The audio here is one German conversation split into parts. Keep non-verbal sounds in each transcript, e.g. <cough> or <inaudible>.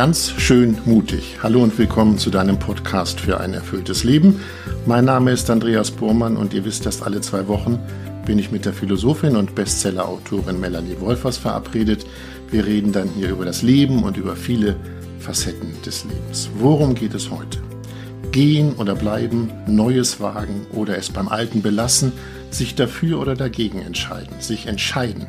Ganz schön mutig. Hallo und willkommen zu deinem Podcast für ein erfülltes Leben. Mein Name ist Andreas Burmann und ihr wisst, dass alle zwei Wochen bin ich mit der Philosophin und Bestsellerautorin Melanie Wolfers verabredet. Wir reden dann hier über das Leben und über viele Facetten des Lebens. Worum geht es heute? Gehen oder bleiben, Neues wagen oder es beim Alten belassen, sich dafür oder dagegen entscheiden, sich entscheiden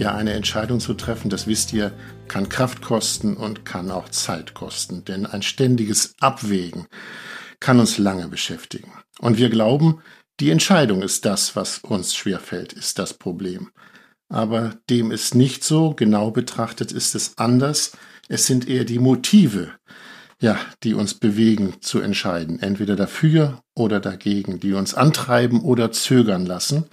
ja, eine Entscheidung zu treffen, das wisst ihr, kann Kraft kosten und kann auch Zeit kosten. Denn ein ständiges Abwägen kann uns lange beschäftigen. Und wir glauben, die Entscheidung ist das, was uns schwerfällt, ist das Problem. Aber dem ist nicht so, genau betrachtet ist es anders. Es sind eher die Motive, ja, die uns bewegen zu entscheiden, entweder dafür oder dagegen, die uns antreiben oder zögern lassen.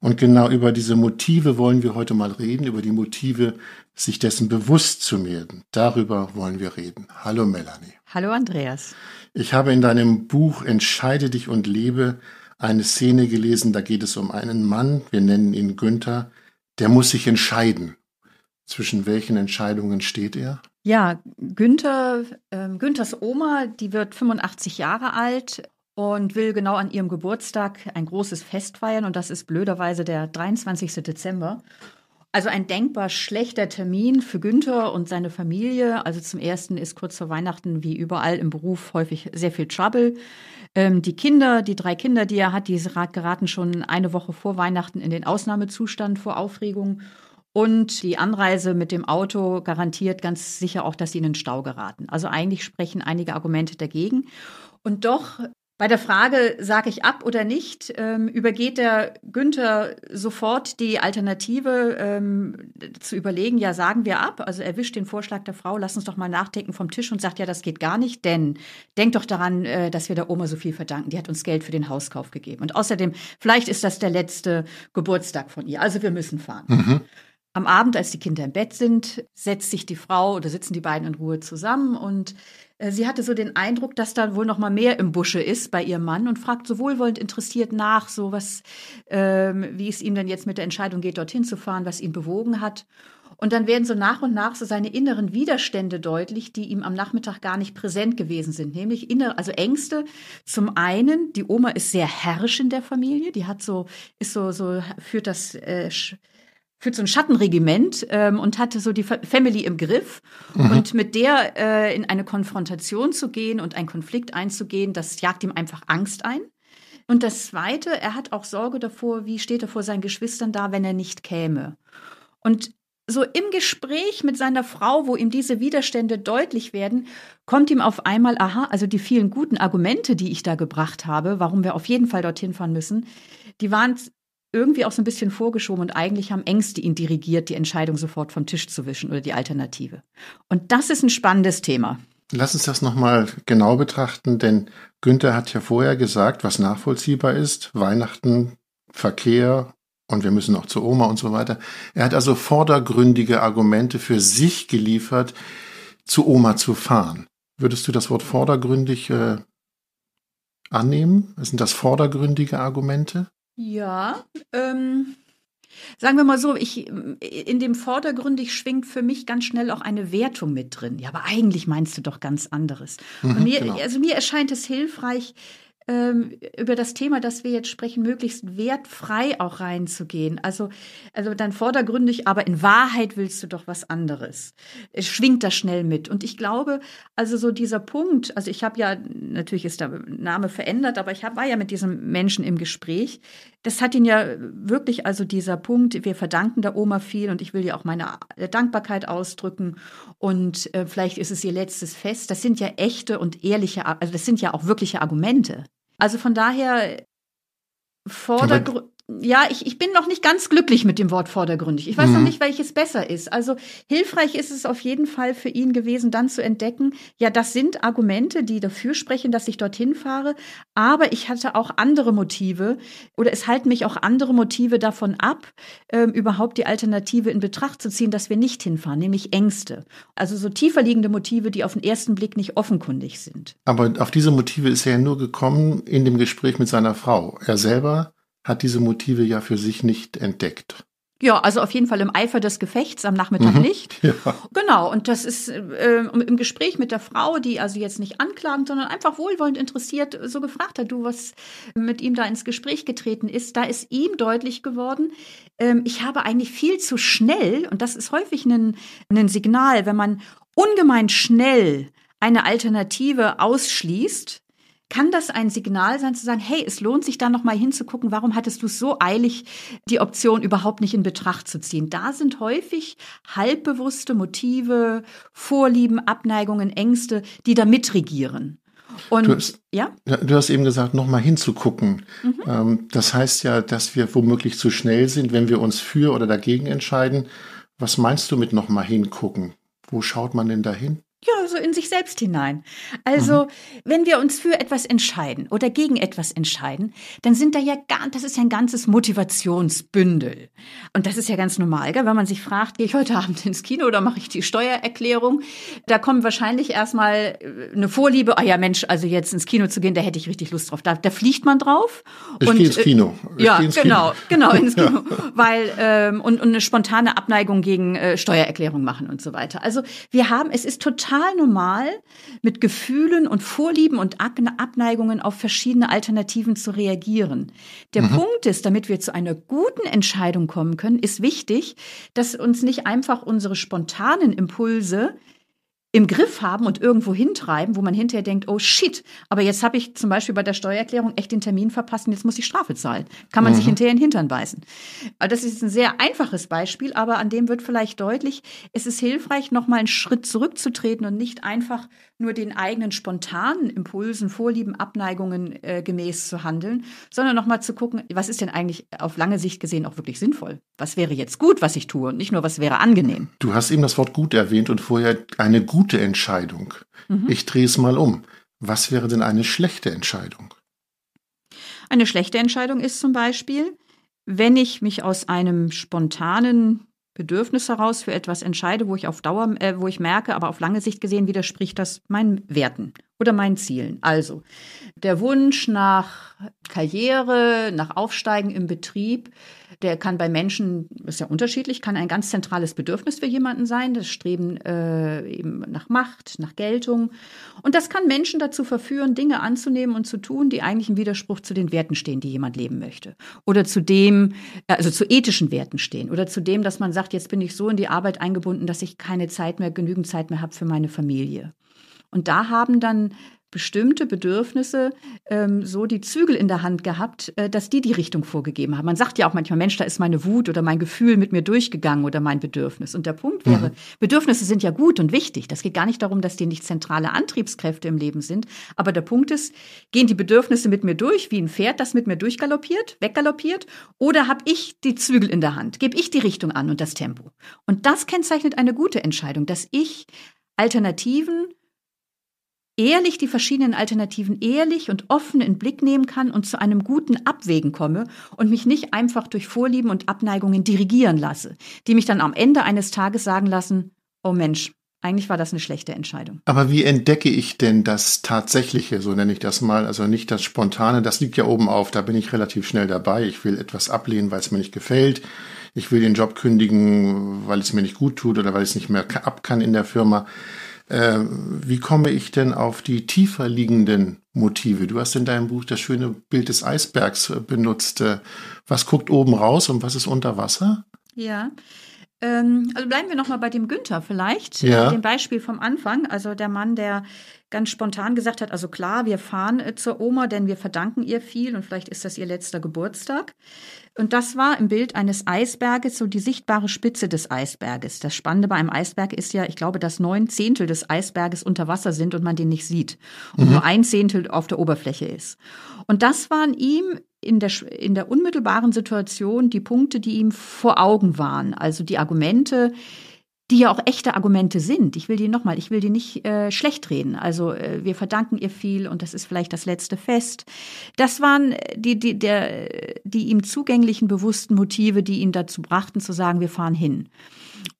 Und genau über diese Motive wollen wir heute mal reden, über die Motive, sich dessen bewusst zu werden. Darüber wollen wir reden. Hallo Melanie. Hallo Andreas. Ich habe in deinem Buch Entscheide dich und lebe eine Szene gelesen, da geht es um einen Mann, wir nennen ihn Günther, der muss sich entscheiden. Zwischen welchen Entscheidungen steht er? Ja, Günther, äh, Günthers Oma, die wird 85 Jahre alt und will genau an ihrem Geburtstag ein großes Fest feiern und das ist blöderweise der 23. Dezember. Also ein denkbar schlechter Termin für Günther und seine Familie. Also zum ersten ist kurz vor Weihnachten wie überall im Beruf häufig sehr viel Trouble. Ähm, die Kinder, die drei Kinder, die er hat, die geraten schon eine Woche vor Weihnachten in den Ausnahmezustand vor Aufregung. Und die Anreise mit dem Auto garantiert ganz sicher auch, dass sie in den Stau geraten. Also eigentlich sprechen einige Argumente dagegen. Und doch bei der Frage, sage ich ab oder nicht, ähm, übergeht der Günther sofort die Alternative ähm, zu überlegen, ja, sagen wir ab. Also er wischt den Vorschlag der Frau, lass uns doch mal nachdenken vom Tisch und sagt, ja, das geht gar nicht, denn denk doch daran, äh, dass wir der Oma so viel verdanken. Die hat uns Geld für den Hauskauf gegeben. Und außerdem, vielleicht ist das der letzte Geburtstag von ihr. Also wir müssen fahren. Mhm. Am Abend, als die Kinder im Bett sind, setzt sich die Frau oder sitzen die beiden in Ruhe zusammen und äh, sie hatte so den Eindruck, dass da wohl noch mal mehr im Busche ist bei ihrem Mann und fragt so wohlwollend interessiert nach, so was, ähm, wie es ihm denn jetzt mit der Entscheidung geht, dorthin zu fahren, was ihn bewogen hat. Und dann werden so nach und nach so seine inneren Widerstände deutlich, die ihm am Nachmittag gar nicht präsent gewesen sind. Nämlich innere, also Ängste. Zum einen, die Oma ist sehr herrisch in der Familie. Die hat so, ist so, so, führt das, äh, führt so ein Schattenregiment ähm, und hatte so die Family im Griff. Mhm. Und mit der äh, in eine Konfrontation zu gehen und einen Konflikt einzugehen, das jagt ihm einfach Angst ein. Und das Zweite, er hat auch Sorge davor, wie steht er vor seinen Geschwistern da, wenn er nicht käme. Und so im Gespräch mit seiner Frau, wo ihm diese Widerstände deutlich werden, kommt ihm auf einmal, aha, also die vielen guten Argumente, die ich da gebracht habe, warum wir auf jeden Fall dorthin fahren müssen, die waren irgendwie auch so ein bisschen vorgeschoben und eigentlich haben Ängste ihn dirigiert, die Entscheidung sofort vom Tisch zu wischen oder die Alternative. Und das ist ein spannendes Thema. Lass uns das nochmal genau betrachten, denn Günther hat ja vorher gesagt, was nachvollziehbar ist, Weihnachten, Verkehr und wir müssen auch zur Oma und so weiter. Er hat also vordergründige Argumente für sich geliefert, zu Oma zu fahren. Würdest du das Wort vordergründig äh, annehmen? Sind das vordergründige Argumente? Ja, ähm, sagen wir mal so, ich, in dem vordergründig schwingt für mich ganz schnell auch eine Wertung mit drin. Ja, aber eigentlich meinst du doch ganz anderes. Mhm, mir, genau. Also mir erscheint es hilfreich, über das Thema, das wir jetzt sprechen, möglichst wertfrei auch reinzugehen. Also, also dann vordergründig, aber in Wahrheit willst du doch was anderes. Es schwingt das schnell mit. Und ich glaube, also so dieser Punkt, also ich habe ja, natürlich ist der Name verändert, aber ich hab, war ja mit diesem Menschen im Gespräch. Das hat ihn ja wirklich, also dieser Punkt, wir verdanken der Oma viel und ich will ja auch meine Dankbarkeit ausdrücken. Und äh, vielleicht ist es ihr letztes Fest. Das sind ja echte und ehrliche, also das sind ja auch wirkliche Argumente. Also von daher Vordergrund ja, ich, ich bin noch nicht ganz glücklich mit dem Wort vordergründig. Ich weiß mhm. noch nicht, welches besser ist. Also hilfreich ist es auf jeden Fall für ihn gewesen, dann zu entdecken, ja, das sind Argumente, die dafür sprechen, dass ich dorthin fahre, aber ich hatte auch andere Motive oder es halten mich auch andere Motive davon ab, ähm, überhaupt die Alternative in Betracht zu ziehen, dass wir nicht hinfahren, nämlich Ängste. Also so tiefer liegende Motive, die auf den ersten Blick nicht offenkundig sind. Aber auf diese Motive ist er ja nur gekommen in dem Gespräch mit seiner Frau. Er selber hat diese Motive ja für sich nicht entdeckt. Ja, also auf jeden Fall im Eifer des Gefechts am Nachmittag mhm, nicht. Ja. Genau, und das ist äh, im Gespräch mit der Frau, die also jetzt nicht anklagend, sondern einfach wohlwollend interessiert, so gefragt hat, du, was mit ihm da ins Gespräch getreten ist, da ist ihm deutlich geworden, ähm, ich habe eigentlich viel zu schnell, und das ist häufig ein, ein Signal, wenn man ungemein schnell eine Alternative ausschließt, kann das ein Signal sein zu sagen, hey, es lohnt sich da noch mal hinzugucken, warum hattest du es so eilig, die Option überhaupt nicht in Betracht zu ziehen? Da sind häufig halbbewusste Motive, Vorlieben, Abneigungen, Ängste, die da mitregieren. Und du hast, ja? du hast eben gesagt, noch mal hinzugucken. Mhm. Ähm, das heißt ja, dass wir womöglich zu schnell sind, wenn wir uns für oder dagegen entscheiden. Was meinst du mit noch mal hingucken? Wo schaut man denn da hin? Ja, so in sich selbst hinein. Also, mhm. wenn wir uns für etwas entscheiden oder gegen etwas entscheiden, dann sind da ja gar, das ist ja ein ganzes Motivationsbündel. Und das ist ja ganz normal, gell? wenn man sich fragt, gehe ich heute Abend ins Kino oder mache ich die Steuererklärung? Da kommt wahrscheinlich erstmal äh, eine Vorliebe, ah ja Mensch, also jetzt ins Kino zu gehen, da hätte ich richtig Lust drauf. Da, da fliegt man drauf. Ich und, gehe ins Kino. Ich ja, ins genau, Kino. genau, ins <laughs> Kino. Ja. Weil, ähm, und, und eine spontane Abneigung gegen äh, Steuererklärung machen und so weiter. Also wir haben, es ist total total normal, mit Gefühlen und Vorlieben und Abneigungen auf verschiedene Alternativen zu reagieren. Der mhm. Punkt ist, damit wir zu einer guten Entscheidung kommen können, ist wichtig, dass uns nicht einfach unsere spontanen Impulse im Griff haben und irgendwo hintreiben, wo man hinterher denkt, oh shit, aber jetzt habe ich zum Beispiel bei der Steuererklärung echt den Termin verpasst und jetzt muss ich Strafe zahlen. Kann man mhm. sich hinterher in den Hintern beißen. Das ist ein sehr einfaches Beispiel, aber an dem wird vielleicht deutlich, es ist hilfreich, nochmal einen Schritt zurückzutreten und nicht einfach nur den eigenen spontanen Impulsen, Vorlieben, Abneigungen äh, gemäß zu handeln, sondern nochmal zu gucken, was ist denn eigentlich auf lange Sicht gesehen auch wirklich sinnvoll? Was wäre jetzt gut, was ich tue und nicht nur, was wäre angenehm? Du hast eben das Wort gut erwähnt und vorher eine gute Entscheidung. Mhm. Ich drehe es mal um. Was wäre denn eine schlechte Entscheidung? Eine schlechte Entscheidung ist zum Beispiel, wenn ich mich aus einem spontanen Bedürfnis heraus für etwas entscheide, wo ich auf Dauer, äh, wo ich merke, aber auf lange Sicht gesehen widerspricht das meinen Werten oder meinen Zielen. Also der Wunsch nach Karriere, nach Aufsteigen im Betrieb, der kann bei Menschen, ist ja unterschiedlich, kann ein ganz zentrales Bedürfnis für jemanden sein, das Streben äh, eben nach Macht, nach Geltung. Und das kann Menschen dazu verführen, Dinge anzunehmen und zu tun, die eigentlich im Widerspruch zu den Werten stehen, die jemand leben möchte. Oder zu dem, äh, also zu ethischen Werten stehen. Oder zu dem, dass man sagt, jetzt bin ich so in die Arbeit eingebunden, dass ich keine Zeit mehr, genügend Zeit mehr habe für meine Familie. Und da haben dann bestimmte Bedürfnisse ähm, so die Zügel in der Hand gehabt, äh, dass die die Richtung vorgegeben haben. Man sagt ja auch manchmal, Mensch, da ist meine Wut oder mein Gefühl mit mir durchgegangen oder mein Bedürfnis. Und der Punkt wäre, mhm. Bedürfnisse sind ja gut und wichtig. Das geht gar nicht darum, dass die nicht zentrale Antriebskräfte im Leben sind. Aber der Punkt ist, gehen die Bedürfnisse mit mir durch, wie ein Pferd, das mit mir durchgaloppiert, weggaloppiert, oder habe ich die Zügel in der Hand? Gebe ich die Richtung an und das Tempo? Und das kennzeichnet eine gute Entscheidung, dass ich Alternativen ehrlich die verschiedenen Alternativen ehrlich und offen in Blick nehmen kann und zu einem guten Abwägen komme und mich nicht einfach durch Vorlieben und Abneigungen dirigieren lasse, die mich dann am Ende eines Tages sagen lassen, oh Mensch, eigentlich war das eine schlechte Entscheidung. Aber wie entdecke ich denn das Tatsächliche, so nenne ich das mal, also nicht das Spontane, das liegt ja oben auf, da bin ich relativ schnell dabei. Ich will etwas ablehnen, weil es mir nicht gefällt. Ich will den Job kündigen, weil es mir nicht gut tut oder weil ich es nicht mehr ab kann in der Firma. Äh, wie komme ich denn auf die tiefer liegenden Motive? Du hast in deinem Buch das schöne Bild des Eisbergs äh, benutzt. Äh, was guckt oben raus und was ist unter Wasser? Ja. Ähm, also bleiben wir noch mal bei dem Günther vielleicht, ja. dem Beispiel vom Anfang. Also der Mann, der ganz spontan gesagt hat, also klar, wir fahren äh, zur Oma, denn wir verdanken ihr viel und vielleicht ist das ihr letzter Geburtstag. Und das war im Bild eines Eisberges so die sichtbare Spitze des Eisberges. Das Spannende bei einem Eisberg ist ja, ich glaube, dass neun Zehntel des Eisberges unter Wasser sind und man den nicht sieht. Und mhm. nur ein Zehntel auf der Oberfläche ist. Und das waren ihm in der, in der unmittelbaren Situation die Punkte, die ihm vor Augen waren. Also die Argumente, die ja auch echte Argumente sind. Ich will die nochmal, ich will die nicht äh, schlecht reden. Also äh, wir verdanken ihr viel und das ist vielleicht das letzte Fest. Das waren die, die, der, die ihm zugänglichen bewussten Motive, die ihn dazu brachten zu sagen, wir fahren hin.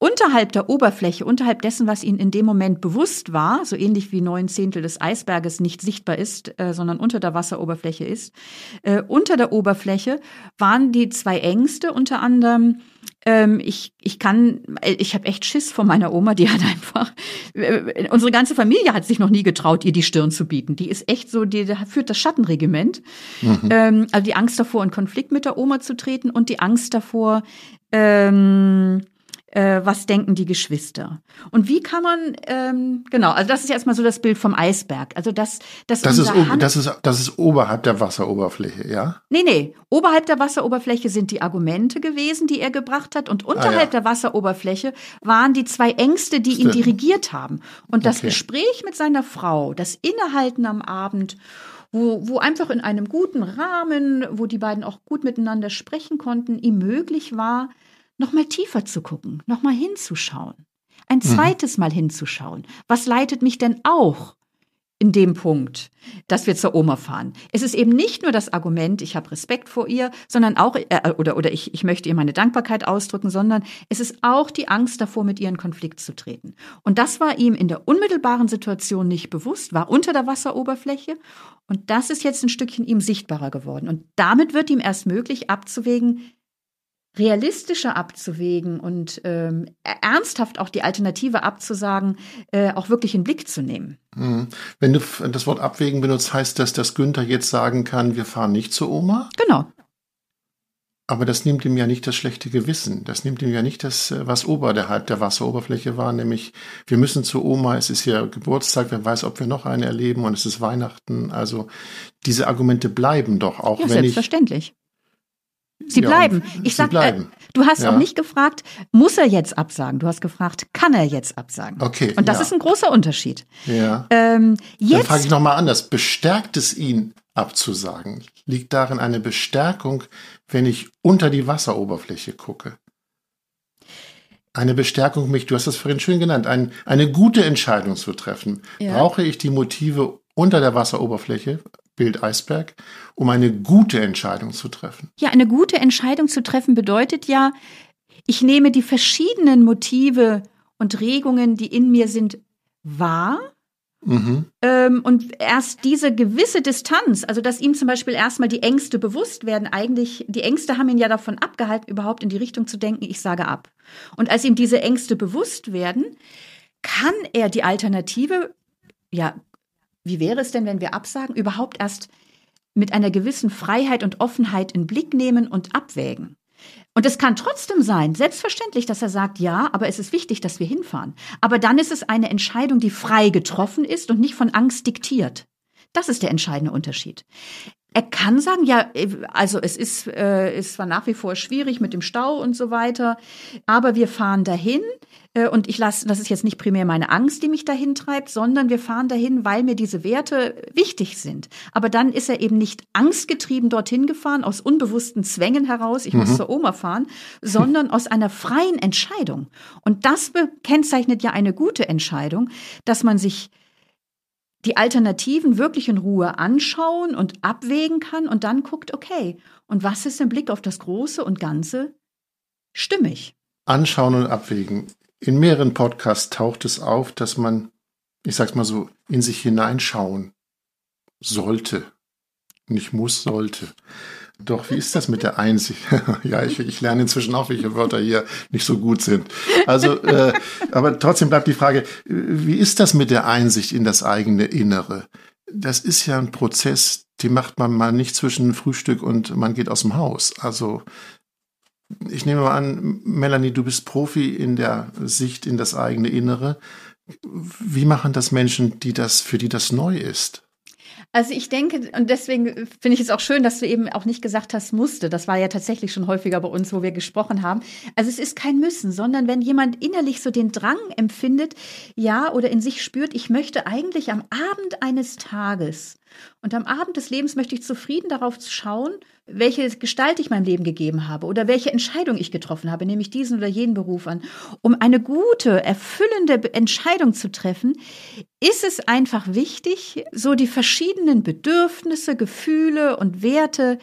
Unterhalb der Oberfläche, unterhalb dessen, was ihnen in dem Moment bewusst war, so ähnlich wie neun Zehntel des Eisberges nicht sichtbar ist, äh, sondern unter der Wasseroberfläche ist, äh, unter der Oberfläche waren die zwei Ängste unter anderem ähm, ich, ich kann, äh, ich habe echt Schiss vor meiner Oma, die hat <laughs> einfach, äh, unsere ganze Familie hat sich noch nie getraut, ihr die Stirn zu bieten. Die ist echt so, die, die führt das Schattenregiment. Mhm. Ähm, also die Angst davor, in Konflikt mit der Oma zu treten und die Angst davor, ähm, äh, was denken die Geschwister. Und wie kann man, ähm, genau, also das ist erstmal so das Bild vom Eisberg. Also das, das, das, ist, das, ist, das ist oberhalb der Wasseroberfläche, ja? Nee, nee. Oberhalb der Wasseroberfläche sind die Argumente gewesen, die er gebracht hat. Und unterhalb ah, ja. der Wasseroberfläche waren die zwei Ängste, die Stimmt. ihn dirigiert haben. Und das okay. Gespräch mit seiner Frau, das Innehalten am Abend wo, wo einfach in einem guten Rahmen, wo die beiden auch gut miteinander sprechen konnten, ihm möglich war, noch mal tiefer zu gucken, noch mal hinzuschauen, ein mhm. zweites Mal hinzuschauen. Was leitet mich denn auch in dem Punkt, dass wir zur Oma fahren? Es ist eben nicht nur das Argument, ich habe Respekt vor ihr, sondern auch äh, oder oder ich, ich möchte ihr meine Dankbarkeit ausdrücken, sondern es ist auch die Angst davor, mit ihr in Konflikt zu treten. Und das war ihm in der unmittelbaren Situation nicht bewusst, war unter der Wasseroberfläche und das ist jetzt ein Stückchen ihm sichtbarer geworden. Und damit wird ihm erst möglich abzuwägen, realistischer abzuwägen und ähm, ernsthaft auch die Alternative abzusagen, äh, auch wirklich in Blick zu nehmen. Mhm. Wenn du das Wort abwägen benutzt, heißt das, dass Günther jetzt sagen kann, wir fahren nicht zur Oma? Genau. Aber das nimmt ihm ja nicht das schlechte Gewissen. Das nimmt ihm ja nicht das, äh, was oberhalb der Wasseroberfläche war, nämlich wir müssen zur Oma, es ist ja Geburtstag, wer weiß, ob wir noch eine erleben und es ist Weihnachten. Also diese Argumente bleiben doch, auch ja, wenn selbstverständlich. ich Sie bleiben. ich sag, äh, du hast ja. auch nicht gefragt, muss er jetzt absagen? Du hast gefragt, kann er jetzt absagen? Okay. Und das ja. ist ein großer Unterschied. Ja. Ähm, jetzt, Dann frage ich nochmal anders. Bestärkt es ihn abzusagen? Liegt darin eine Bestärkung, wenn ich unter die Wasseroberfläche gucke? Eine Bestärkung mich, du hast das vorhin schön genannt, ein, eine gute Entscheidung zu treffen. Ja. Brauche ich die Motive unter der Wasseroberfläche, Bild Eisberg, um eine gute Entscheidung zu treffen. Ja, eine gute Entscheidung zu treffen bedeutet ja, ich nehme die verschiedenen Motive und Regungen, die in mir sind, wahr. Mhm. Ähm, und erst diese gewisse Distanz, also dass ihm zum Beispiel erstmal die Ängste bewusst werden, eigentlich, die Ängste haben ihn ja davon abgehalten, überhaupt in die Richtung zu denken, ich sage ab. Und als ihm diese Ängste bewusst werden, kann er die Alternative ja wie wäre es denn, wenn wir absagen, überhaupt erst mit einer gewissen Freiheit und Offenheit in Blick nehmen und abwägen? Und es kann trotzdem sein, selbstverständlich, dass er sagt, ja, aber es ist wichtig, dass wir hinfahren. Aber dann ist es eine Entscheidung, die frei getroffen ist und nicht von Angst diktiert. Das ist der entscheidende Unterschied. Er kann sagen, ja, also es ist, äh, ist zwar nach wie vor schwierig mit dem Stau und so weiter, aber wir fahren dahin. Äh, und ich lasse, das ist jetzt nicht primär meine Angst, die mich dahin treibt, sondern wir fahren dahin, weil mir diese Werte wichtig sind. Aber dann ist er eben nicht angstgetrieben dorthin gefahren, aus unbewussten Zwängen heraus, ich mhm. muss zur Oma fahren, sondern aus einer freien Entscheidung. Und das kennzeichnet ja eine gute Entscheidung, dass man sich die Alternativen wirklich in Ruhe anschauen und abwägen kann und dann guckt, okay, und was ist im Blick auf das Große und Ganze stimmig? Anschauen und abwägen. In mehreren Podcasts taucht es auf, dass man, ich sag's mal so, in sich hineinschauen sollte. Nicht muss, sollte. Doch, wie ist das mit der Einsicht? <laughs> ja, ich, ich lerne inzwischen auch, welche Wörter hier nicht so gut sind. Also, äh, aber trotzdem bleibt die Frage, wie ist das mit der Einsicht in das eigene Innere? Das ist ja ein Prozess, den macht man mal nicht zwischen Frühstück und man geht aus dem Haus. Also, ich nehme mal an, Melanie, du bist Profi in der Sicht in das eigene Innere. Wie machen das Menschen, die das, für die das neu ist? Also ich denke, und deswegen finde ich es auch schön, dass du eben auch nicht gesagt hast, musste. Das war ja tatsächlich schon häufiger bei uns, wo wir gesprochen haben. Also es ist kein Müssen, sondern wenn jemand innerlich so den Drang empfindet, ja, oder in sich spürt, ich möchte eigentlich am Abend eines Tages und am Abend des Lebens möchte ich zufrieden darauf schauen, welche Gestalt ich meinem Leben gegeben habe oder welche Entscheidung ich getroffen habe, nehme ich diesen oder jenen Beruf an. Um eine gute, erfüllende Entscheidung zu treffen, ist es einfach wichtig, so die verschiedenen Bedürfnisse, Gefühle und Werte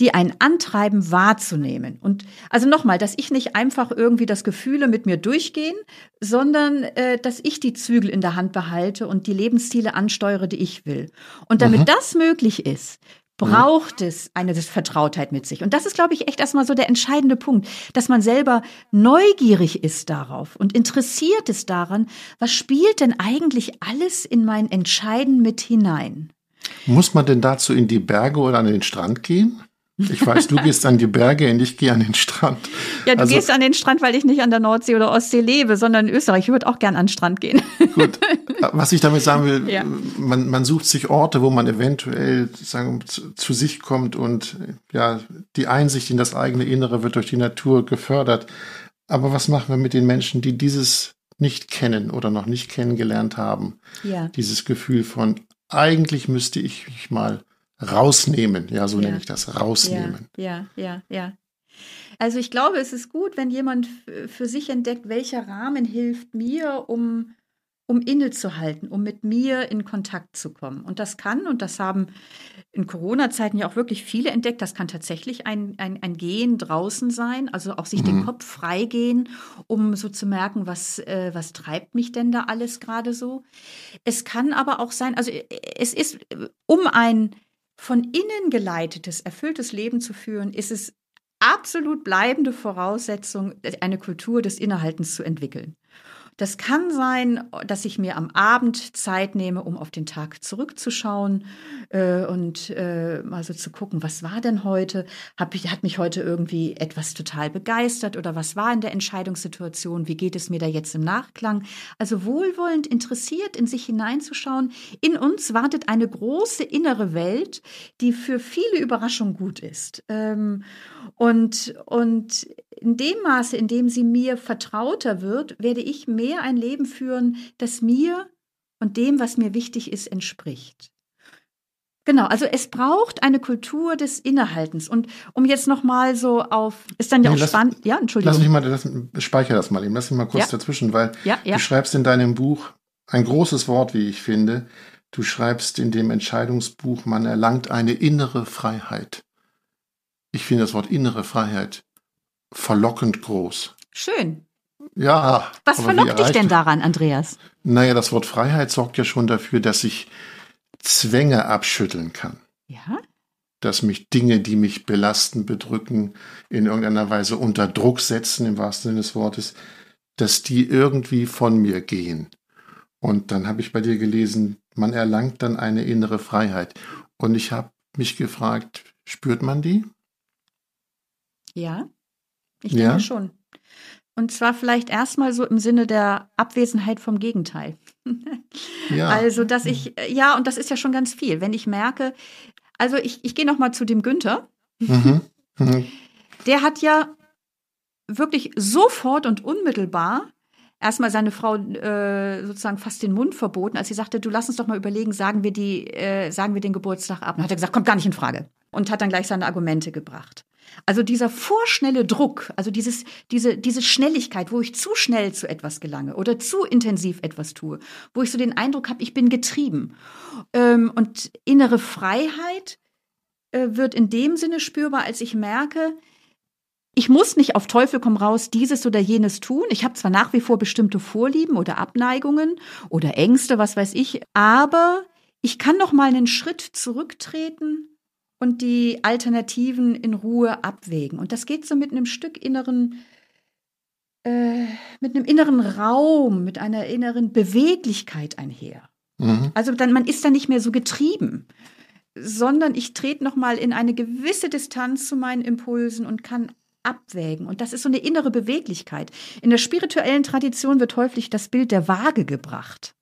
die einen antreiben, wahrzunehmen. Und also nochmal, dass ich nicht einfach irgendwie das Gefühle mit mir durchgehen, sondern äh, dass ich die Zügel in der Hand behalte und die Lebensziele ansteuere, die ich will. Und damit mhm. das möglich ist, braucht es eine Vertrautheit mit sich. Und das ist, glaube ich, echt erstmal so der entscheidende Punkt, dass man selber neugierig ist darauf und interessiert ist daran, was spielt denn eigentlich alles in mein Entscheiden mit hinein. Muss man denn dazu in die Berge oder an den Strand gehen? Ich weiß, du gehst an die Berge und ich gehe an den Strand. Ja, du also, gehst an den Strand, weil ich nicht an der Nordsee oder Ostsee lebe, sondern in Österreich. Ich würde auch gern an den Strand gehen. Gut. Was ich damit sagen will, ja. man, man sucht sich Orte, wo man eventuell sagen, zu, zu sich kommt und ja, die Einsicht in das eigene Innere wird durch die Natur gefördert. Aber was machen wir mit den Menschen, die dieses nicht kennen oder noch nicht kennengelernt haben? Ja. Dieses Gefühl von, eigentlich müsste ich mich mal rausnehmen. Ja, so ja. nenne ich das, rausnehmen. Ja, ja, ja, Also ich glaube, es ist gut, wenn jemand für sich entdeckt, welcher Rahmen hilft mir, um, um innezuhalten, um mit mir in Kontakt zu kommen. Und das kann, und das haben in Corona-Zeiten ja auch wirklich viele entdeckt, das kann tatsächlich ein, ein, ein Gehen draußen sein, also auch sich mhm. den Kopf freigehen, um so zu merken, was, äh, was treibt mich denn da alles gerade so. Es kann aber auch sein, also es ist um ein von innen geleitetes, erfülltes Leben zu führen, ist es absolut bleibende Voraussetzung, eine Kultur des Innehaltens zu entwickeln. Das kann sein, dass ich mir am Abend Zeit nehme, um auf den Tag zurückzuschauen äh, und äh, mal so zu gucken, was war denn heute? Hab ich, hat mich heute irgendwie etwas total begeistert oder was war in der Entscheidungssituation? Wie geht es mir da jetzt im Nachklang? Also wohlwollend interessiert, in sich hineinzuschauen. In uns wartet eine große innere Welt, die für viele Überraschungen gut ist. Ähm, und, und in dem Maße, in dem sie mir vertrauter wird, werde ich mehr ein Leben führen, das mir und dem, was mir wichtig ist, entspricht. Genau, also es braucht eine Kultur des Innehaltens. Und um jetzt noch mal so auf, ist dann ja auch lass, spannend. Ja, Entschuldigung. Lass mich mal, lass, speicher das mal eben. Lass mich mal kurz ja. dazwischen, weil ja. du schreibst in deinem Buch ein großes Wort, wie ich finde. Du schreibst in dem Entscheidungsbuch, man erlangt eine innere Freiheit. Ich finde das Wort innere Freiheit verlockend groß. Schön. Ja. Was verlockt dich denn daran, Andreas? Naja, das Wort Freiheit sorgt ja schon dafür, dass ich Zwänge abschütteln kann. Ja. Dass mich Dinge, die mich belasten, bedrücken, in irgendeiner Weise unter Druck setzen, im wahrsten Sinne des Wortes, dass die irgendwie von mir gehen. Und dann habe ich bei dir gelesen, man erlangt dann eine innere Freiheit. Und ich habe mich gefragt, spürt man die? Ja. Ich denke ja? schon. Und zwar vielleicht erstmal so im Sinne der Abwesenheit vom Gegenteil. <laughs> ja. Also, dass ich, ja, und das ist ja schon ganz viel. Wenn ich merke, also ich, ich gehe nochmal zu dem Günther. Mhm. Mhm. Der hat ja wirklich sofort und unmittelbar erstmal seine Frau äh, sozusagen fast den Mund verboten, als sie sagte, du lass uns doch mal überlegen, sagen wir die, äh, sagen wir den Geburtstag ab. Und hat er gesagt, kommt gar nicht in Frage. Und hat dann gleich seine Argumente gebracht. Also dieser vorschnelle Druck, also dieses, diese, diese Schnelligkeit, wo ich zu schnell zu etwas gelange oder zu intensiv etwas tue, wo ich so den Eindruck habe, ich bin getrieben. Ähm, und innere Freiheit äh, wird in dem Sinne spürbar, als ich merke, ich muss nicht auf Teufel komm raus dieses oder jenes tun. Ich habe zwar nach wie vor bestimmte Vorlieben oder Abneigungen oder Ängste, was weiß ich, aber ich kann noch mal einen Schritt zurücktreten und die Alternativen in Ruhe abwägen. Und das geht so mit einem Stück inneren, äh, mit einem inneren Raum, mit einer inneren Beweglichkeit einher. Mhm. Also dann, man ist dann nicht mehr so getrieben, sondern ich trete nochmal in eine gewisse Distanz zu meinen Impulsen und kann abwägen. Und das ist so eine innere Beweglichkeit. In der spirituellen Tradition wird häufig das Bild der Waage gebracht.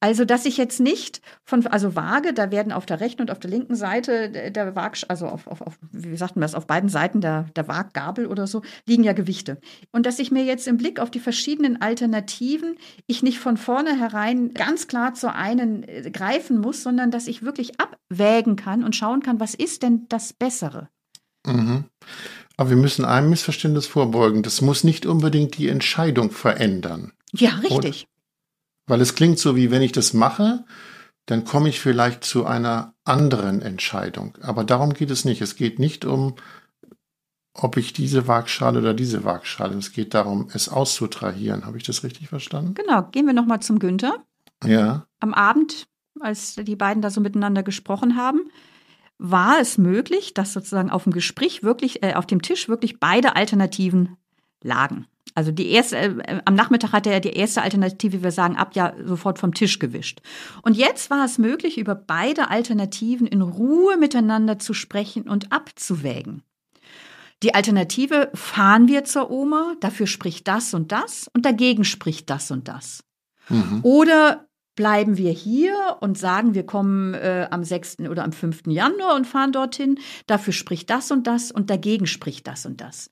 Also, dass ich jetzt nicht von, also Waage, da werden auf der rechten und auf der linken Seite der Waag, also auf, auf, auf wie sagt man das, auf beiden Seiten der, der Waaggabel oder so, liegen ja Gewichte. Und dass ich mir jetzt im Blick auf die verschiedenen Alternativen, ich nicht von vornherein ganz klar zur einen äh, greifen muss, sondern dass ich wirklich abwägen kann und schauen kann, was ist denn das Bessere. Mhm. Aber wir müssen einem Missverständnis vorbeugen. Das muss nicht unbedingt die Entscheidung verändern. Ja, richtig. Weil es klingt so, wie wenn ich das mache, dann komme ich vielleicht zu einer anderen Entscheidung. Aber darum geht es nicht. Es geht nicht um, ob ich diese Waagschale oder diese Waagschale. Es geht darum, es auszutrahieren. Habe ich das richtig verstanden? Genau. Gehen wir nochmal zum Günther. Ja. Am Abend, als die beiden da so miteinander gesprochen haben, war es möglich, dass sozusagen auf dem Gespräch wirklich, äh, auf dem Tisch wirklich beide Alternativen lagen. Also die erste, äh, am Nachmittag hatte er die erste Alternative, wir sagen, ab ja sofort vom Tisch gewischt. Und jetzt war es möglich, über beide Alternativen in Ruhe miteinander zu sprechen und abzuwägen. Die Alternative, fahren wir zur Oma, dafür spricht das und das und dagegen spricht das und das. Mhm. Oder bleiben wir hier und sagen, wir kommen äh, am 6. oder am 5. Januar und fahren dorthin. Dafür spricht das und das und dagegen spricht das und das.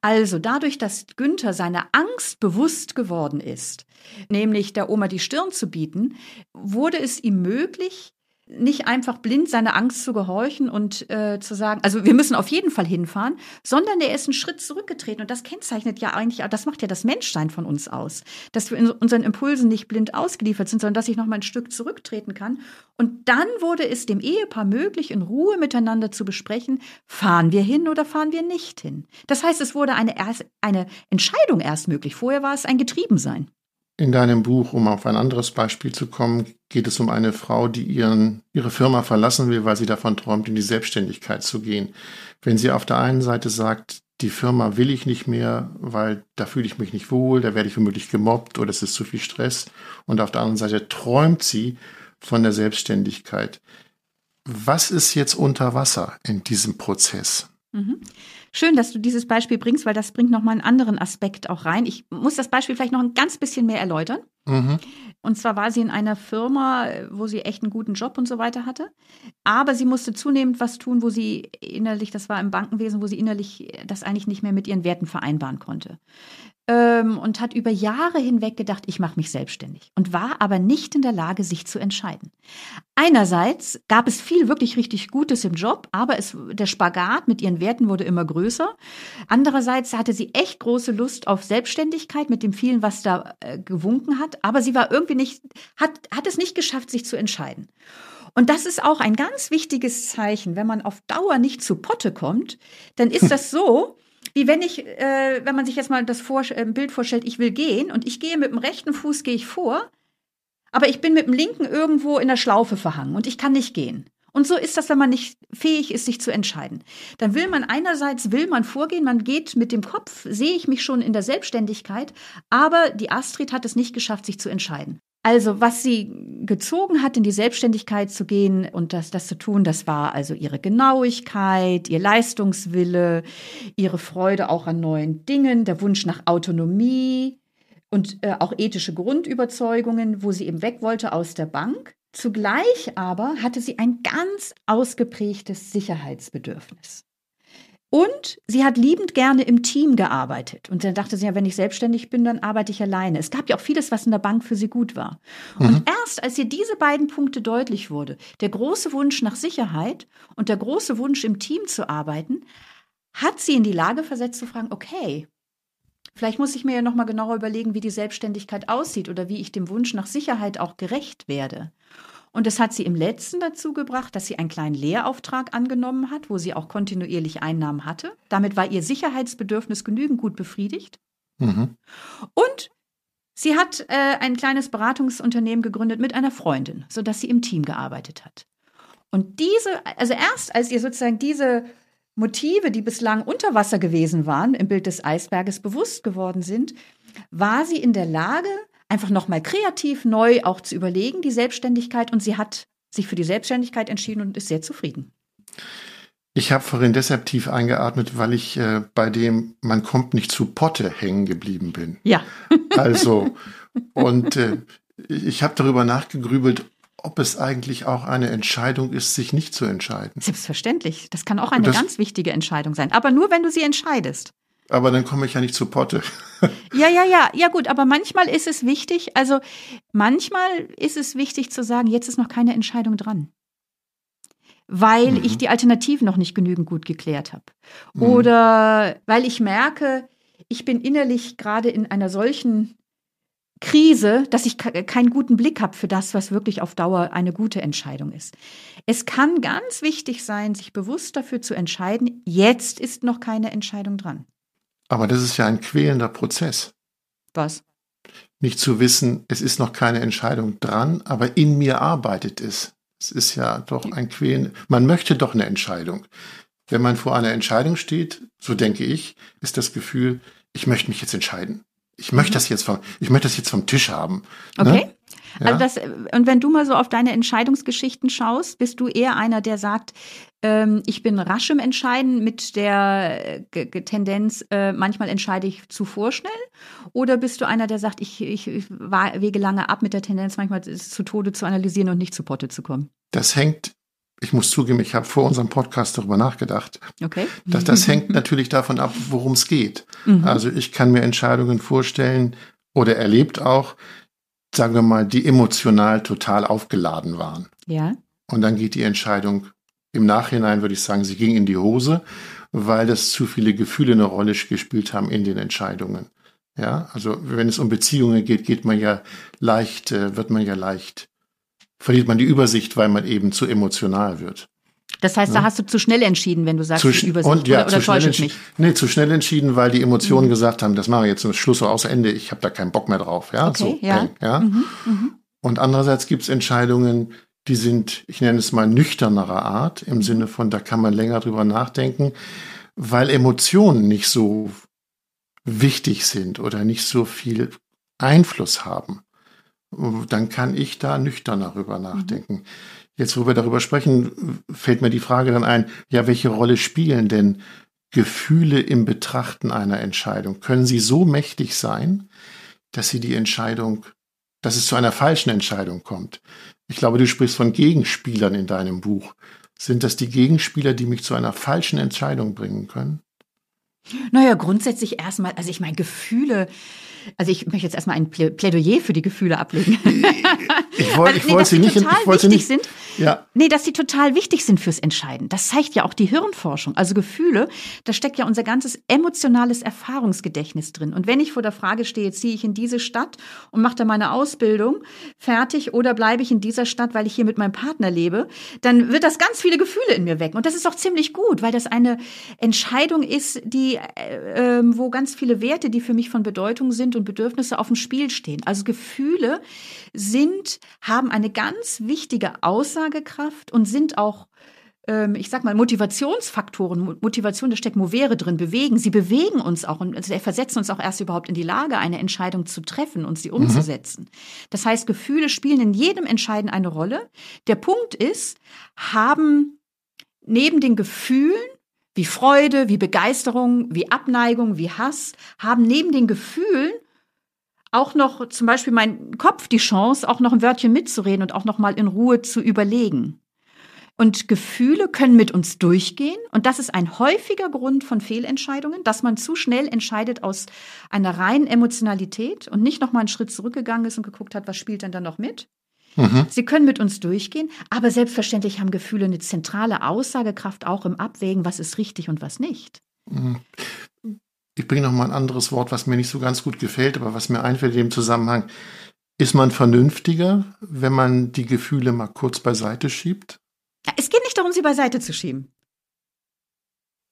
Also dadurch, dass Günther seiner Angst bewusst geworden ist, nämlich der Oma die Stirn zu bieten, wurde es ihm möglich, nicht einfach blind seiner Angst zu gehorchen und äh, zu sagen, also wir müssen auf jeden Fall hinfahren, sondern er ist einen Schritt zurückgetreten und das kennzeichnet ja eigentlich, das macht ja das Menschsein von uns aus, dass wir in unseren Impulsen nicht blind ausgeliefert sind, sondern dass ich noch mal ein Stück zurücktreten kann. Und dann wurde es dem Ehepaar möglich, in Ruhe miteinander zu besprechen, fahren wir hin oder fahren wir nicht hin. Das heißt, es wurde eine, eine Entscheidung erst möglich. Vorher war es ein Getriebensein. In deinem Buch, um auf ein anderes Beispiel zu kommen, geht es um eine Frau, die ihren, ihre Firma verlassen will, weil sie davon träumt, in die Selbstständigkeit zu gehen. Wenn sie auf der einen Seite sagt, die Firma will ich nicht mehr, weil da fühle ich mich nicht wohl, da werde ich womöglich gemobbt oder es ist zu viel Stress. Und auf der anderen Seite träumt sie von der Selbstständigkeit. Was ist jetzt unter Wasser in diesem Prozess? Mhm. Schön, dass du dieses Beispiel bringst, weil das bringt nochmal einen anderen Aspekt auch rein. Ich muss das Beispiel vielleicht noch ein ganz bisschen mehr erläutern. Mhm. Und zwar war sie in einer Firma, wo sie echt einen guten Job und so weiter hatte. Aber sie musste zunehmend was tun, wo sie innerlich, das war im Bankenwesen, wo sie innerlich das eigentlich nicht mehr mit ihren Werten vereinbaren konnte ähm, und hat über Jahre hinweg gedacht, ich mache mich selbstständig und war aber nicht in der Lage, sich zu entscheiden. Einerseits gab es viel wirklich richtig Gutes im Job, aber es, der Spagat mit ihren Werten wurde immer größer. Andererseits hatte sie echt große Lust auf Selbstständigkeit mit dem vielen, was da äh, gewunken hat, aber sie war irgendwie nicht, hat, hat es nicht geschafft, sich zu entscheiden. Und das ist auch ein ganz wichtiges Zeichen. Wenn man auf Dauer nicht zu Potte kommt, dann ist <laughs> das so, wie wenn ich, äh, wenn man sich jetzt mal das vor, äh, Bild vorstellt, ich will gehen und ich gehe mit dem rechten Fuß gehe ich vor, aber ich bin mit dem linken irgendwo in der Schlaufe verhangen und ich kann nicht gehen. Und so ist das, wenn man nicht fähig ist, sich zu entscheiden. Dann will man einerseits will man vorgehen, man geht mit dem Kopf, sehe ich mich schon in der Selbstständigkeit, aber die Astrid hat es nicht geschafft, sich zu entscheiden. Also, was sie gezogen hat, in die Selbstständigkeit zu gehen und das, das zu tun, das war also ihre Genauigkeit, ihr Leistungswille, ihre Freude auch an neuen Dingen, der Wunsch nach Autonomie und äh, auch ethische Grundüberzeugungen, wo sie eben weg wollte aus der Bank. Zugleich aber hatte sie ein ganz ausgeprägtes Sicherheitsbedürfnis. Und sie hat liebend gerne im Team gearbeitet. Und dann dachte sie ja, wenn ich selbstständig bin, dann arbeite ich alleine. Es gab ja auch vieles, was in der Bank für sie gut war. Mhm. Und erst als ihr diese beiden Punkte deutlich wurde, der große Wunsch nach Sicherheit und der große Wunsch im Team zu arbeiten, hat sie in die Lage versetzt zu fragen, okay, vielleicht muss ich mir ja nochmal genauer überlegen, wie die Selbstständigkeit aussieht oder wie ich dem Wunsch nach Sicherheit auch gerecht werde. Und das hat sie im letzten dazu gebracht, dass sie einen kleinen Lehrauftrag angenommen hat, wo sie auch kontinuierlich Einnahmen hatte. Damit war ihr Sicherheitsbedürfnis genügend gut befriedigt. Mhm. Und sie hat äh, ein kleines Beratungsunternehmen gegründet mit einer Freundin, sodass sie im Team gearbeitet hat. Und diese, also erst als ihr sozusagen diese Motive, die bislang unter Wasser gewesen waren, im Bild des Eisberges bewusst geworden sind, war sie in der Lage, einfach nochmal kreativ neu auch zu überlegen, die Selbstständigkeit. Und sie hat sich für die Selbstständigkeit entschieden und ist sehr zufrieden. Ich habe vorhin deshalb tief eingeatmet, weil ich äh, bei dem man kommt nicht zu Potte hängen geblieben bin. Ja. <laughs> also, <laughs> und äh, ich habe darüber nachgegrübelt, ob es eigentlich auch eine Entscheidung ist, sich nicht zu entscheiden. Selbstverständlich. Das kann auch eine das, ganz wichtige Entscheidung sein. Aber nur, wenn du sie entscheidest aber dann komme ich ja nicht zu Potte. <laughs> ja, ja, ja, ja gut, aber manchmal ist es wichtig, also manchmal ist es wichtig zu sagen, jetzt ist noch keine Entscheidung dran. Weil mhm. ich die Alternativen noch nicht genügend gut geklärt habe. Mhm. Oder weil ich merke, ich bin innerlich gerade in einer solchen Krise, dass ich keinen guten Blick habe für das, was wirklich auf Dauer eine gute Entscheidung ist. Es kann ganz wichtig sein, sich bewusst dafür zu entscheiden, jetzt ist noch keine Entscheidung dran. Aber das ist ja ein quälender Prozess. Was? Nicht zu wissen, es ist noch keine Entscheidung dran, aber in mir arbeitet es. Es ist ja doch ein Quälen. Man möchte doch eine Entscheidung. Wenn man vor einer Entscheidung steht, so denke ich, ist das Gefühl, ich möchte mich jetzt entscheiden. Ich möchte mhm. das jetzt vom, ich möchte das jetzt vom Tisch haben. Ne? Ja? Also das, und wenn du mal so auf deine Entscheidungsgeschichten schaust, bist du eher einer, der sagt, ähm, ich bin rasch im Entscheiden mit der äh, Tendenz, äh, manchmal entscheide ich zu vorschnell? Oder bist du einer, der sagt, ich, ich, ich wege lange ab mit der Tendenz, manchmal zu Tode zu analysieren und nicht zu Potte zu kommen? Das hängt ich muss zugeben, ich habe vor unserem Podcast darüber nachgedacht. Okay. Das, das hängt natürlich davon ab, worum es geht. Mhm. Also ich kann mir Entscheidungen vorstellen oder erlebt auch, sagen wir mal, die emotional total aufgeladen waren. Ja. Und dann geht die Entscheidung im Nachhinein, würde ich sagen, sie ging in die Hose, weil das zu viele Gefühle eine Rolle gespielt haben in den Entscheidungen. Ja, also wenn es um Beziehungen geht, geht man ja leicht, äh, wird man ja leicht verliert man die Übersicht, weil man eben zu emotional wird. Das heißt, da hast du zu schnell entschieden, wenn du sagst, zu, die Übersicht und, ja, oder, oder zu schnell mich? Nee, zu schnell entschieden, weil die Emotionen mhm. gesagt haben, das machen wir jetzt zum Schluss aus Ende, ich habe da keinen Bock mehr drauf. Ja, okay, so, ja. Bang, ja? Mhm, mh. Und andererseits gibt es Entscheidungen, die sind, ich nenne es mal nüchternerer Art, im Sinne von, da kann man länger drüber nachdenken, weil Emotionen nicht so wichtig sind oder nicht so viel Einfluss haben dann kann ich da nüchtern darüber nachdenken. Mhm. Jetzt, wo wir darüber sprechen, fällt mir die Frage dann ein, ja, welche Rolle spielen denn Gefühle im Betrachten einer Entscheidung? Können sie so mächtig sein, dass sie die Entscheidung, dass es zu einer falschen Entscheidung kommt? Ich glaube, du sprichst von Gegenspielern in deinem Buch. Sind das die Gegenspieler, die mich zu einer falschen Entscheidung bringen können? Naja, grundsätzlich erstmal, also ich meine, Gefühle, also ich möchte jetzt erstmal ein Plädoyer für die Gefühle ablegen. Ich wollte, <laughs> also, nee, ich wollte sie nicht, ich wollte nicht, sind. Ja. Nee, dass sie total wichtig sind fürs Entscheiden. Das zeigt ja auch die Hirnforschung. Also Gefühle, da steckt ja unser ganzes emotionales Erfahrungsgedächtnis drin. Und wenn ich vor der Frage stehe, ziehe ich in diese Stadt und mache da meine Ausbildung fertig oder bleibe ich in dieser Stadt, weil ich hier mit meinem Partner lebe, dann wird das ganz viele Gefühle in mir wecken. Und das ist auch ziemlich gut, weil das eine Entscheidung ist, die, äh, ähm, wo ganz viele Werte, die für mich von Bedeutung sind und Bedürfnisse auf dem Spiel stehen. Also Gefühle sind, haben eine ganz wichtige Aussagekraft und sind auch ähm, ich sag mal, Motivationsfaktoren, Motivation, da steckt Movere drin, bewegen. Sie bewegen uns auch und also versetzen uns auch erst überhaupt in die Lage, eine Entscheidung zu treffen und sie mhm. umzusetzen. Mhm. Das heißt, Gefühle spielen in jedem Entscheiden eine Rolle. Der Punkt ist, haben neben den Gefühlen wie Freude, wie Begeisterung, wie Abneigung, wie Hass, haben neben den Gefühlen auch noch zum Beispiel mein Kopf die Chance, auch noch ein Wörtchen mitzureden und auch noch mal in Ruhe zu überlegen. Und Gefühle können mit uns durchgehen. Und das ist ein häufiger Grund von Fehlentscheidungen, dass man zu schnell entscheidet aus einer reinen Emotionalität und nicht noch mal einen Schritt zurückgegangen ist und geguckt hat, was spielt denn da noch mit. Mhm. Sie können mit uns durchgehen, aber selbstverständlich haben Gefühle eine zentrale Aussagekraft auch im Abwägen, was ist richtig und was nicht. Mhm. Ich bringe noch mal ein anderes Wort, was mir nicht so ganz gut gefällt, aber was mir einfällt in dem Zusammenhang. Ist man vernünftiger, wenn man die Gefühle mal kurz beiseite schiebt? Es geht nicht darum, sie beiseite zu schieben.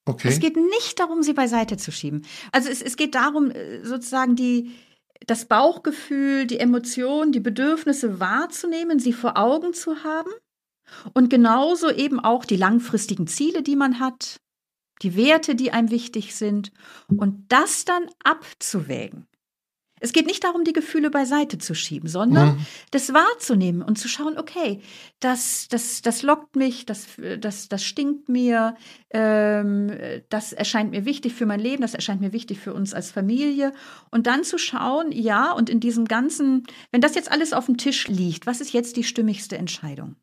Okay. Es geht nicht darum, sie beiseite zu schieben. Also es, es geht darum, äh, sozusagen die, das Bauchgefühl, die Emotionen, die Bedürfnisse wahrzunehmen, sie vor Augen zu haben und genauso eben auch die langfristigen Ziele, die man hat, die Werte, die einem wichtig sind und das dann abzuwägen. Es geht nicht darum, die Gefühle beiseite zu schieben, sondern mhm. das wahrzunehmen und zu schauen, okay, das, das, das lockt mich, das, das, das stinkt mir, ähm, das erscheint mir wichtig für mein Leben, das erscheint mir wichtig für uns als Familie. Und dann zu schauen, ja, und in diesem ganzen, wenn das jetzt alles auf dem Tisch liegt, was ist jetzt die stimmigste Entscheidung?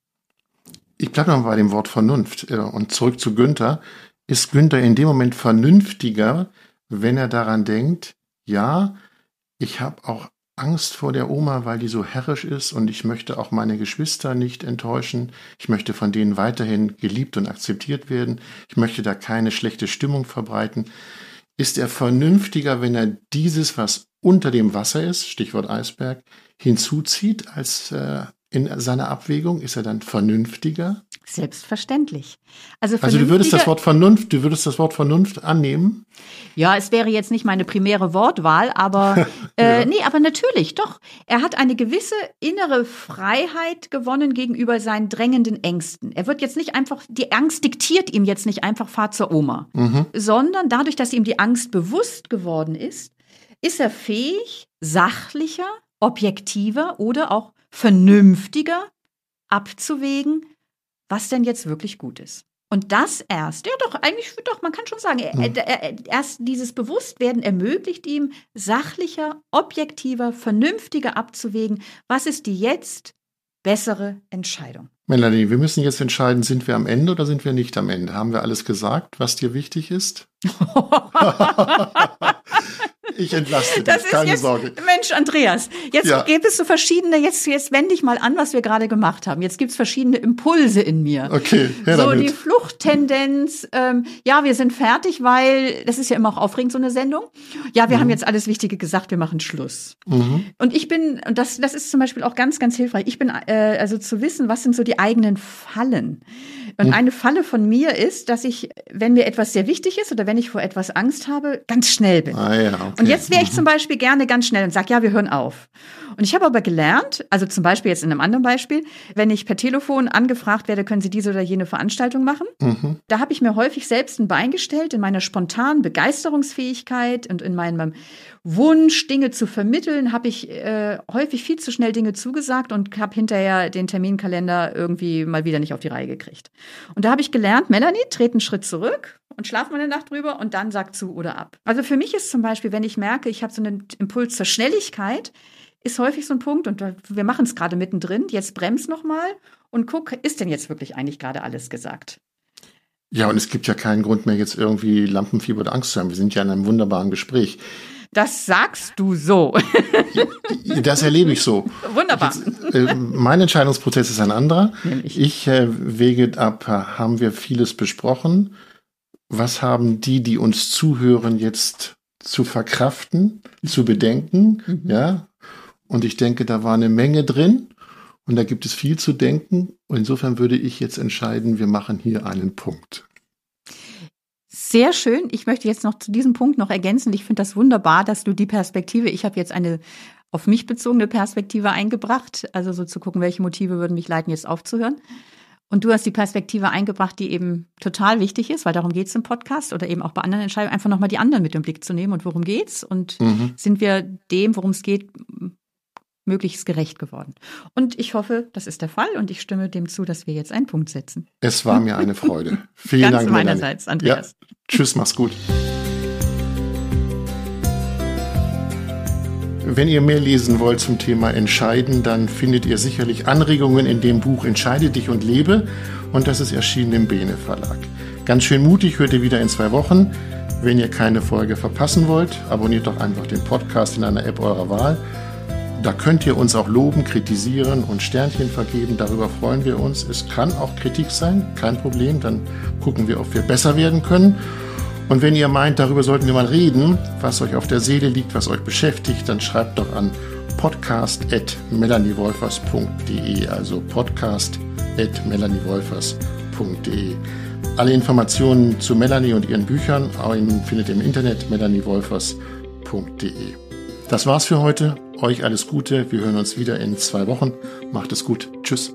Ich bleibe noch bei dem Wort Vernunft äh, und zurück zu Günther ist Günther in dem Moment vernünftiger, wenn er daran denkt, ja, ich habe auch Angst vor der Oma, weil die so herrisch ist und ich möchte auch meine Geschwister nicht enttäuschen. Ich möchte von denen weiterhin geliebt und akzeptiert werden. Ich möchte da keine schlechte Stimmung verbreiten. ist er vernünftiger, wenn er dieses, was unter dem Wasser ist, Stichwort Eisberg, hinzuzieht als äh, in seiner Abwägung? Ist er dann vernünftiger? Selbstverständlich. Also, also du würdest das Wort Vernunft, du würdest das Wort Vernunft annehmen? Ja, es wäre jetzt nicht meine primäre Wortwahl, aber <laughs> äh, ja. nee, aber natürlich, doch. Er hat eine gewisse innere Freiheit gewonnen gegenüber seinen drängenden Ängsten. Er wird jetzt nicht einfach, die Angst diktiert ihm jetzt nicht einfach, fahr zur Oma, mhm. sondern dadurch, dass ihm die Angst bewusst geworden ist, ist er fähig, sachlicher, objektiver oder auch vernünftiger abzuwägen, was denn jetzt wirklich gut ist. Und das erst, ja doch, eigentlich doch, man kann schon sagen, er, erst dieses Bewusstwerden ermöglicht ihm, sachlicher, objektiver, vernünftiger abzuwägen, was ist die jetzt bessere Entscheidung. Melanie, wir müssen jetzt entscheiden, sind wir am Ende oder sind wir nicht am Ende? Haben wir alles gesagt, was dir wichtig ist? <laughs> <laughs> Ich entlaste dich, das keine jetzt, Sorge. Mensch, Andreas, jetzt ja. gibt es so verschiedene, jetzt, jetzt wende ich mal an, was wir gerade gemacht haben. Jetzt gibt es verschiedene Impulse in mir. Okay, her So damit. die Fluchttendenz, ähm, ja, wir sind fertig, weil, das ist ja immer auch aufregend, so eine Sendung. Ja, wir mhm. haben jetzt alles Wichtige gesagt, wir machen Schluss. Mhm. Und ich bin, und das, das ist zum Beispiel auch ganz, ganz hilfreich, ich bin, äh, also zu wissen, was sind so die eigenen Fallen. Und mhm. eine Falle von mir ist, dass ich, wenn mir etwas sehr wichtig ist oder wenn ich vor etwas Angst habe, ganz schnell bin. Ah, ja, okay. Und jetzt wäre ich mhm. zum Beispiel gerne ganz schnell und sage, ja, wir hören auf. Und ich habe aber gelernt, also zum Beispiel jetzt in einem anderen Beispiel, wenn ich per Telefon angefragt werde, können Sie diese oder jene Veranstaltung machen? Mhm. Da habe ich mir häufig selbst ein Bein gestellt in meiner spontanen Begeisterungsfähigkeit und in meinem Wunsch, Dinge zu vermitteln, habe ich äh, häufig viel zu schnell Dinge zugesagt und habe hinterher den Terminkalender irgendwie mal wieder nicht auf die Reihe gekriegt. Und da habe ich gelernt, Melanie, tret einen Schritt zurück und schlaf mal eine Nacht drüber und dann sag zu oder ab. Also für mich ist zum Beispiel, wenn ich merke, ich habe so einen Impuls zur Schnelligkeit, ist häufig so ein Punkt und wir machen es gerade mittendrin. Jetzt bremst noch mal und guck, ist denn jetzt wirklich eigentlich gerade alles gesagt? Ja, und es gibt ja keinen Grund mehr, jetzt irgendwie Lampenfieber oder Angst zu haben. Wir sind ja in einem wunderbaren Gespräch. Das sagst du so. das erlebe ich so. Wunderbar. Jetzt, äh, mein Entscheidungsprozess ist ein anderer. Nämlich. Ich äh, wege ab, haben wir vieles besprochen? Was haben die, die uns zuhören, jetzt zu verkraften, zu bedenken? Mhm. Ja. Und ich denke, da war eine Menge drin. Und da gibt es viel zu denken. Und insofern würde ich jetzt entscheiden, wir machen hier einen Punkt. Sehr schön. Ich möchte jetzt noch zu diesem Punkt noch ergänzen. Ich finde das wunderbar, dass du die Perspektive, ich habe jetzt eine auf mich bezogene Perspektive eingebracht, also so zu gucken, welche Motive würden mich leiten, jetzt aufzuhören. Und du hast die Perspektive eingebracht, die eben total wichtig ist, weil darum geht es im Podcast oder eben auch bei anderen Entscheidungen, einfach nochmal die anderen mit im Blick zu nehmen und worum geht's und mhm. sind wir dem, worum es geht, möglichst gerecht geworden. Und ich hoffe, das ist der Fall und ich stimme dem zu, dass wir jetzt einen Punkt setzen. Es war mir eine Freude. <laughs> Vielen Ganz Dank. meinerseits, Andreas. Ja. Tschüss, mach's gut. Wenn ihr mehr lesen wollt zum Thema Entscheiden, dann findet ihr sicherlich Anregungen in dem Buch Entscheide dich und lebe und das ist erschienen im Bene Verlag. Ganz schön mutig hört ihr wieder in zwei Wochen. Wenn ihr keine Folge verpassen wollt, abonniert doch einfach den Podcast in einer App eurer Wahl da könnt ihr uns auch loben, kritisieren und Sternchen vergeben. Darüber freuen wir uns. Es kann auch Kritik sein, kein Problem. Dann gucken wir, ob wir besser werden können. Und wenn ihr meint, darüber sollten wir mal reden, was euch auf der Seele liegt, was euch beschäftigt, dann schreibt doch an podcast.melaniewolfers.de, also podcast.melaniewolfers.de. Alle Informationen zu Melanie und ihren Büchern findet ihr im Internet melaniewolfers.de. Das war's für heute. Euch alles Gute. Wir hören uns wieder in zwei Wochen. Macht es gut. Tschüss.